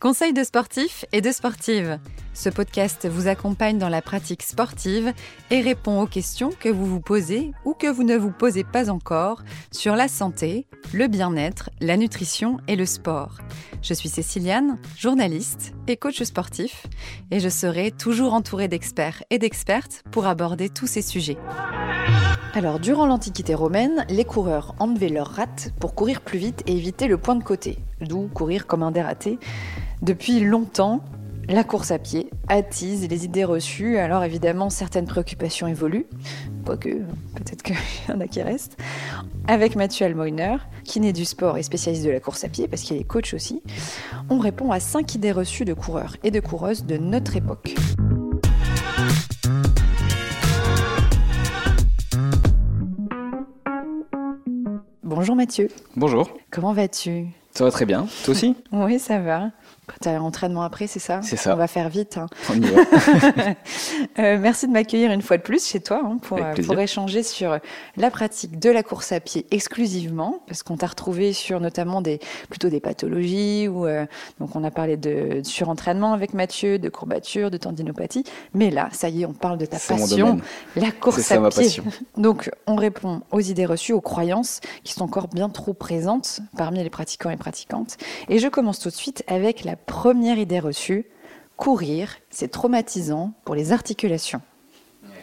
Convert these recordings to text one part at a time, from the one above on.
Conseil de sportifs et de sportives. Ce podcast vous accompagne dans la pratique sportive et répond aux questions que vous vous posez ou que vous ne vous posez pas encore sur la santé, le bien-être, la nutrition et le sport. Je suis Céciliane, journaliste et coach sportif, et je serai toujours entourée d'experts et d'expertes pour aborder tous ces sujets. Alors, durant l'Antiquité romaine, les coureurs enlevaient leurs rate pour courir plus vite et éviter le point de côté, d'où courir comme un dératé. Depuis longtemps, la course à pied attise les idées reçues, alors évidemment certaines préoccupations évoluent, quoique peut-être qu'il y en a qui restent. Avec Mathieu Almoiner, kiné du sport et spécialiste de la course à pied, parce qu'il est coach aussi, on répond à cinq idées reçues de coureurs et de coureuses de notre époque. Bonjour Mathieu. Bonjour. Comment vas-tu? Ça va très bien. Toi aussi? Oui, ça va. Tu as entraînement après, c'est ça? C'est ça. On va faire vite. hein. On y va. Euh, merci de m'accueillir une fois de plus chez toi hein, pour, euh, pour échanger sur la pratique de la course à pied exclusivement, parce qu'on t'a retrouvé sur notamment des, plutôt des pathologies, ou euh, donc on a parlé de, de surentraînement avec Mathieu, de courbatures, de tendinopathie, mais là, ça y est, on parle de ta passion, la course ça, à ma pied. passion. Donc on répond aux idées reçues, aux croyances qui sont encore bien trop présentes parmi les pratiquants et pratiquantes. Et je commence tout de suite avec la première idée reçue. Courir, c'est traumatisant pour les articulations.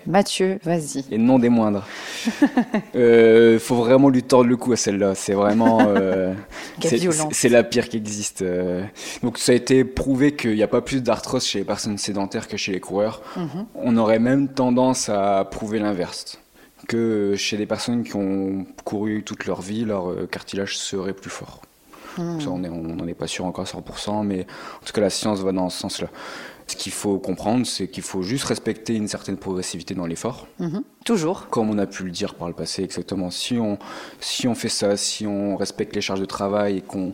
Mathieu, vas-y. Et non des moindres. Euh, faut vraiment lui tordre le cou à celle-là. C'est vraiment. euh, c'est la pire qui existe. euh. Donc ça a été prouvé qu'il n'y a pas plus d'arthrose chez les personnes sédentaires que chez les coureurs. Mhm. On aurait même tendance à prouver l'inverse. Que chez des personnes qui ont couru toute leur vie, leur euh, cartilage serait plus fort. Ça, on n'en est pas sûr encore à 100%, mais en tout cas, la science va dans ce sens-là. Ce qu'il faut comprendre, c'est qu'il faut juste respecter une certaine progressivité dans l'effort, Mhm. Toujours. comme on a pu le dire par le passé exactement. Si on, si on fait ça, si on respecte les charges de travail et qu'on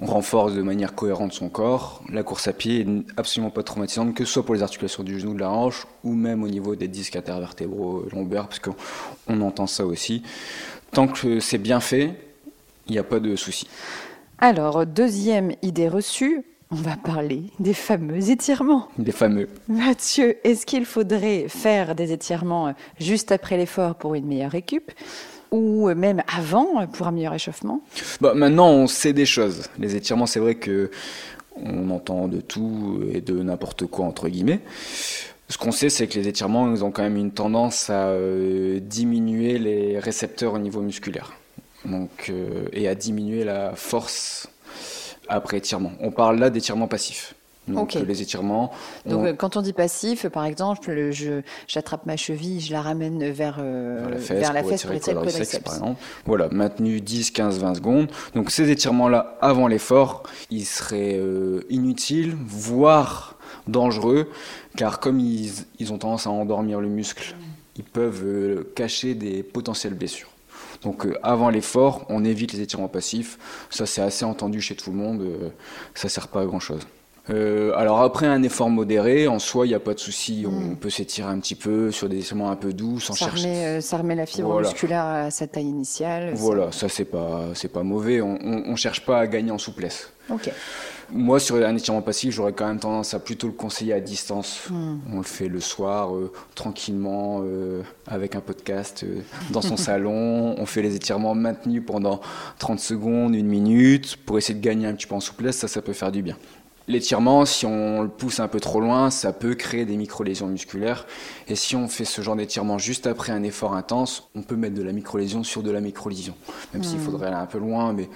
on renforce de manière cohérente son corps, la course à pied est absolument pas traumatisante, que ce soit pour les articulations du genou, de la hanche, ou même au niveau des disques intervertébraux euh, lombaires, parce qu'on on entend ça aussi. Tant que c'est bien fait, il n'y a pas de souci. Alors, deuxième idée reçue, on va parler des fameux étirements. Des fameux. Mathieu, est-ce qu'il faudrait faire des étirements juste après l'effort pour une meilleure récup ou même avant pour un meilleur échauffement? Bah, maintenant, on sait des choses. Les étirements, c'est vrai que on entend de tout et de n'importe quoi entre guillemets. Ce qu'on sait, c'est que les étirements, ils ont quand même une tendance à euh, diminuer les récepteurs au niveau musculaire, donc euh, et à diminuer la force après étirement. On parle là d'étirements passifs. Donc les étirements, Donc, on- euh, quand on dit passif, par exemple, je j'attrape ma cheville, je la ramène vers, euh, vers la fesse, vers la pour fesse pour étirer le quadriceps, quadriceps. par exemple. Voilà, maintenu 10, 15, 20 secondes. Donc ces étirements-là, avant l'effort, ils seraient euh, inutiles, voire dangereux, car comme ils, ils ont tendance à endormir le muscle, ils peuvent euh, cacher des potentielles blessures. Donc euh, avant l'effort, on évite les étirements passifs. Ça c'est assez entendu chez tout le monde. euh, ça sert pas à grand chose. Euh, alors après un effort modéré, en soi, il n'y a pas de souci. On peut s'étirer un petit peu sur des étirements un peu doux, sans Ça chercher. remet, euh, ça remet la fibre Voilà. musculaire à sa taille initiale. ça- Voilà, ça c'est pas c'est pas mauvais. On, on cherche pas à gagner en souplesse. Ok. Moi, sur un étirement passif, j'aurais quand même tendance à plutôt le conseiller à distance. On le fait le soir, euh, tranquillement, euh, avec un podcast, euh, dans son salon. On fait les étirements maintenus pendant 30 secondes, une minute, pour essayer de gagner un petit peu en souplesse. Ça, ça peut faire du bien. L'étirement, si on le pousse un peu trop loin, ça peut créer des micro-lésions musculaires. Et si on fait ce genre d'étirement juste après un effort intense, on peut mettre de la micro-lésion sur de la micro-lésion. Même s'il faudrait aller un peu loin, mais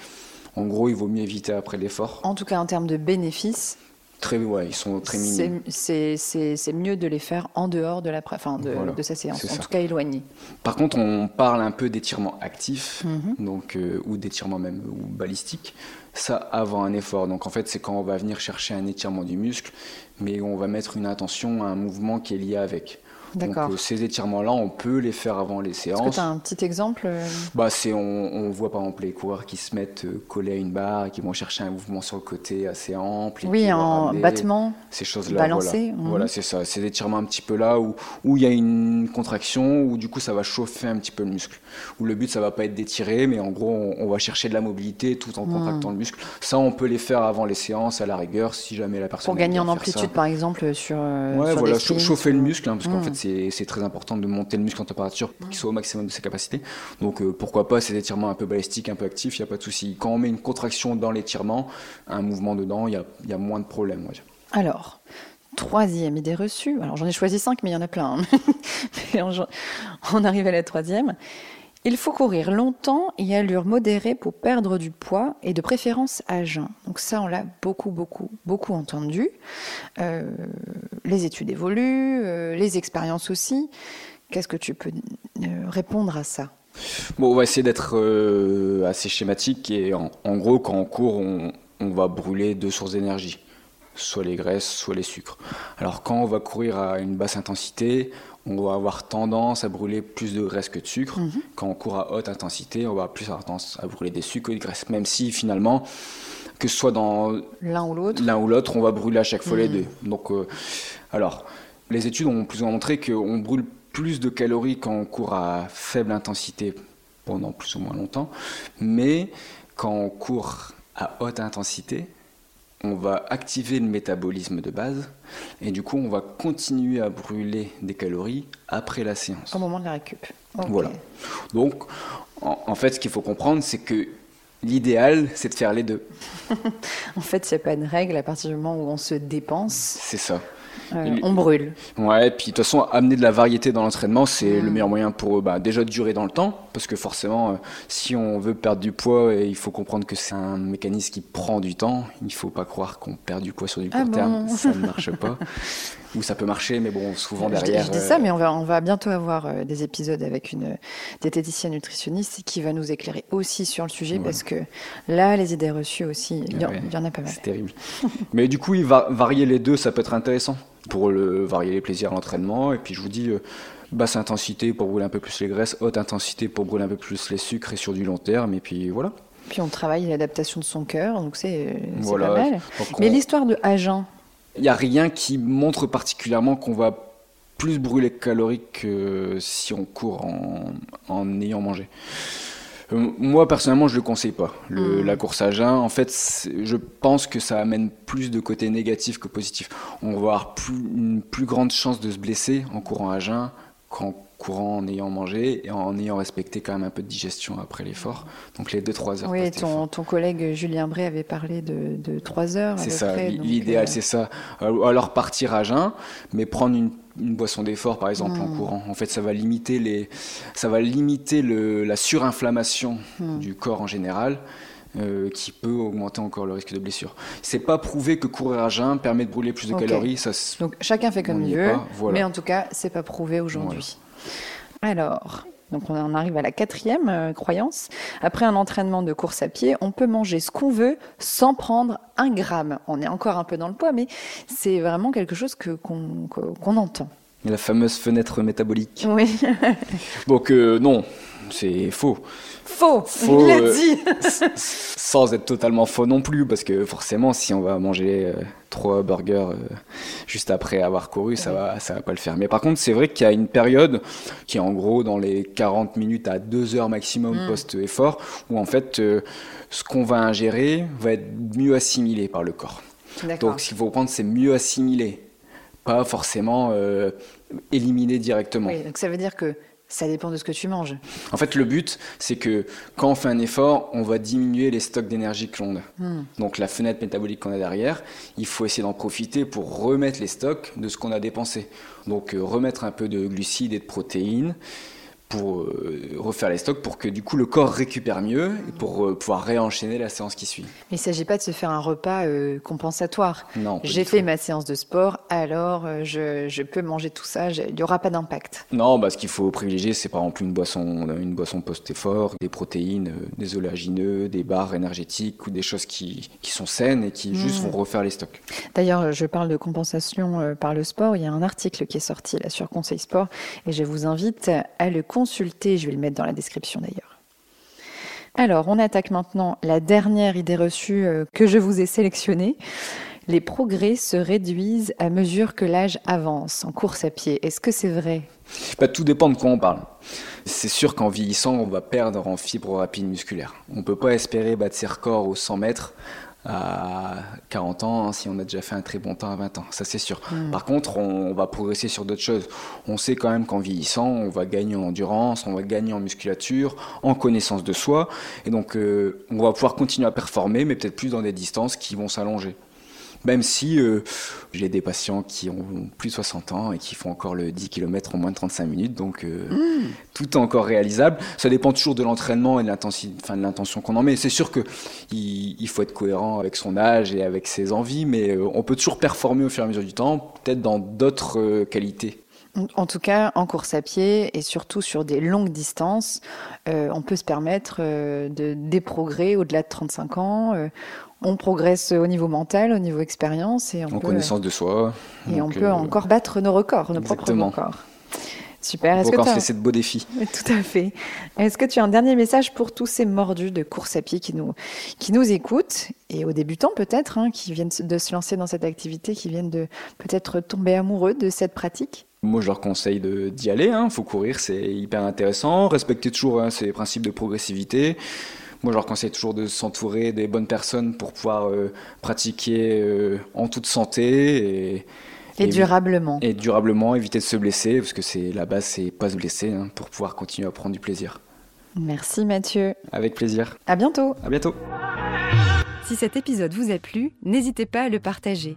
en gros, il vaut mieux éviter après l'effort. En tout cas, en termes de bénéfices, Très, ouais, ils sont très minimes. c'est- mieux de les faire en dehors de, la, enfin, de, Voilà, de sa séance, en ça. tout cas éloignés. Par contre, on parle un peu d'étirement actif, Mhm. donc, euh, ou d'étirement même ou balistique. Ça avant un effort. Donc en fait, c'est quand on va venir chercher un étirement du muscle, mais on va mettre une intention à un mouvement qui est lié avec. Donc D'accord. euh, ces étirements-là, on peut les faire avant les Est-ce que séances. tu as un petit exemple euh, Bah, c'est, on, on voit par exemple les coureurs qui se mettent euh, collés à une barre et qui vont chercher un mouvement sur le côté assez ample. Oui, en ramener battement. Ces choses-là. balancé, Voilà, mhm. Voilà, c'est ça. C'est des étirements un petit peu là où où il y a une contraction, où du coup ça va chauffer un petit peu le muscle. Où le but, ça va pas être d'étirer, mais en gros, on, on va chercher de la mobilité tout en Mhm. contractant le muscle. Ça, on peut les faire avant les séances, à la rigueur, si jamais la personne. Pour gagner en ça. amplitude, par exemple, sur, Ouais, sur voilà, chauffer le muscle, hein, parce qu'en Mm. fait, c'est très important de monter le muscle en température pour qu'il soit au maximum de ses capacités. Donc, euh, pourquoi pas ces étirements un peu balistiques, un peu actifs, il n'y a pas de souci. Quand on met une contraction dans l'étirement, un mouvement dedans, il y a, il y a moins de problèmes. Alors, troisième idée reçue. Alors, j'en ai choisi cinq, mais il y en a plein. hein. On arrive à la troisième. Il faut courir longtemps et allure modérée pour perdre du poids et de préférence à jeun. Donc ça, on l'a beaucoup, beaucoup, beaucoup entendu. Euh, les études évoluent, euh, les expériences aussi. Qu'est-ce que tu peux euh, répondre à ça? Bon, on va essayer d'être assez schématique et en, gros, quand on court, on va brûler deux sources d'énergie, soit les graisses, soit les sucres. Alors quand on va courir à une basse intensité, on va avoir tendance à brûler plus de graisse que de sucre. Quand on court à haute intensité, on va plus avoir tendance à brûler des sucres que de graisse, même si finalement, que ce soit dans L'un ou l'autre. l'un ou l'autre, on va brûler à chaque fois les deux. Donc, euh, alors, les études ont plus ou moins montré qu'on brûle plus de calories quand on court à faible intensité pendant plus ou moins longtemps, mais quand on court à haute intensité, on va activer le métabolisme de base et du coup on va continuer à brûler des calories après la séance. au moment de la récup. Voilà. Donc en, en fait ce qu'il faut comprendre c'est que l'idéal c'est de faire les deux. En fait, il n'y a pas de règle à partir du moment où on se dépense, C'est ça. Euh, Il- on brûle. Ouais, puis de toute façon, amener de la variété dans l'entraînement, c'est Mm. le meilleur moyen pour bah, déjà durer dans le temps, parce que forcément, euh, si on veut perdre du poids, et il faut comprendre que c'est un mécanisme qui prend du temps. Il faut pas croire qu'on perd du poids sur du Ah court terme, ça ne marche pas. Ou ça peut marcher, mais bon, souvent derrière. Je, dis euh, ça, mais on va, on va bientôt avoir euh, des épisodes avec une diététicienne nutritionniste qui va nous éclairer aussi sur le sujet Voilà. parce que là, les idées reçues aussi, il y, en- Ouais. il y en a pas mal. C'est terrible. Mais du coup, il va varier les deux, ça peut être intéressant pour le, varier les plaisirs à l'entraînement. Et puis je vous dis, euh, basse intensité pour brûler un peu plus les graisses, haute intensité pour brûler un peu plus les sucres et sur du long terme. Et puis voilà. Puis on travaille l'adaptation de son cœur, donc c'est euh, Voilà. pas mal. Mais l'histoire de Agen, Il n'y a rien qui montre particulièrement qu'on va plus brûler de calories que si on court en, en ayant mangé. Euh, Moi, personnellement, je ne le conseille pas. Le- Mm. La course à jeun, en fait, je pense que ça amène plus de côté négatif que positif. On va avoir plus- une plus grande chance de se blesser en courant à jeun qu'en courant en ayant mangé et en ayant respecté quand même un peu de digestion après l'effort. Donc les 2-3 heures oui, ton, ton collègue Julien Bray avait parlé de, de 3 heures. à C'est ça, l'idéal euh, c'est ça. Euh, Alors partir à jeun, mais prendre une, une boisson d'effort par exemple en Hmm. courant. En fait, ça va limiter, les, ça va limiter le, la surinflammation Hmm. du corps en général. Euh, qui peut augmenter encore le risque de blessure. C'est pas prouvé que courir à jeun permet de brûler plus de calories. Ça, Donc chacun fait comme il veut, voilà. mais en tout cas, c'est pas prouvé aujourd'hui. Alors, donc on en arrive à la quatrième euh, croyance. Après un entraînement de course à pied, on peut manger ce qu'on veut sans prendre un gramme. On est encore un peu dans le poids, mais c'est vraiment quelque chose que qu'on que- qu'on entend. la fameuse fenêtre métabolique. Oui, Donc euh, non, c'est faux. faux. Faux, il l'a euh, dit. sans être totalement faux non plus, parce que forcément, si on va manger euh, trois burgers euh, juste après avoir couru, ça va, ça va pas le faire. Mais par contre, c'est vrai qu'il y a une période qui est en gros dans les 40 minutes à 2 heures maximum Mm. post-effort, où en fait, euh, ce qu'on va ingérer va être mieux assimilé par le corps. Donc, ce qu'il faut prendre, c'est mieux assimilé, pas forcément éliminé directement. Oui, donc ça veut dire que ça dépend de ce que tu manges. En fait, le but, c'est que quand on fait un effort, on va diminuer les stocks d'énergie que l'on a. Hmm. Donc la fenêtre métabolique qu'on a derrière, il faut essayer d'en profiter pour remettre les stocks de ce qu'on a dépensé. Donc euh, remettre un peu de glucides et de protéines pour euh, refaire les stocks pour que du coup le corps récupère mieux et pour euh, pouvoir réenchaîner la séance qui suit. Mais il ne s'agit pas de se faire un repas euh, compensatoire. Non. J'ai fait ma séance de sport, alors je, je, peux manger tout ça, il n'y aura pas d'impact. Non, bah, ce qu'il faut privilégier, c'est par exemple une boisson, une boisson post-effort, des protéines, des oléagineux, des barres énergétiques ou des choses qui, qui sont saines et qui juste mmh. vont refaire les stocks. D'ailleurs, je parle de compensation par le sport. Il y a un article qui est sorti là sur Conseil Sport et je vous invite à le consulter. Je vais le mettre dans la description d'ailleurs. Alors, on attaque maintenant la dernière idée reçue euh, que je vous ai sélectionnée. Les progrès se réduisent à mesure que l'âge avance en course à pied. Est-ce que c'est vrai? Bah, Tout dépend de quoi on parle. C'est sûr qu'en vieillissant, on va perdre en fibres rapides musculaires. On ne peut pas espérer battre ses records aux 100 mètres à 40 ans si on a déjà fait un très bon temps à 20 ans, ça c'est sûr. Mm. Par contre, on va progresser sur d'autres choses. On sait quand même qu'en vieillissant, on va gagner en endurance, on va gagner en musculature, en connaissance de soi, et donc euh, on va pouvoir continuer à performer, mais peut-être plus dans des distances qui vont s'allonger. Même si euh, j'ai des patients qui ont plus de 60 ans et qui font encore le 10 km en moins de 35 minutes, donc euh, mmh. tout est encore réalisable. Ça dépend toujours de l'entraînement et de l'intention qu'on en met. C'est sûr qu'il il faut être cohérent avec son âge et avec ses envies, mais euh, on peut toujours performer au fur et à mesure du temps, peut-être dans d'autres qualités. En tout cas, en course à pied et surtout sur des longues distances, on peut se permettre de, des progrès au-delà de 35 ans on progresse au niveau mental, au niveau expérience et en connaissance de soi. Et on peut euh, encore battre nos records, nos propres records. Super. Est-ce que encore se de beaux défis. Tout à fait. Est-ce que tu as un dernier message pour tous ces mordus de course à pied qui nous, qui nous écoutent et aux débutants peut-être, hein, qui viennent de se lancer dans cette activité, qui viennent de peut-être tomber amoureux de cette pratique? Moi, je leur conseille d'y aller. Il hein. faut courir, c'est hyper intéressant. Respecter toujours hein, ces principes de progressivité. Moi, je leur conseille toujours de s'entourer des bonnes personnes pour pouvoir euh, pratiquer euh, en toute santé et, et, durablement. Et durablement, éviter de se blesser, parce que c'est la base, c'est pas se blesser, hein, pour pouvoir continuer à prendre du plaisir. Merci Mathieu. Avec plaisir. À bientôt. À bientôt. Si cet épisode vous a plu, n'hésitez pas à le partager.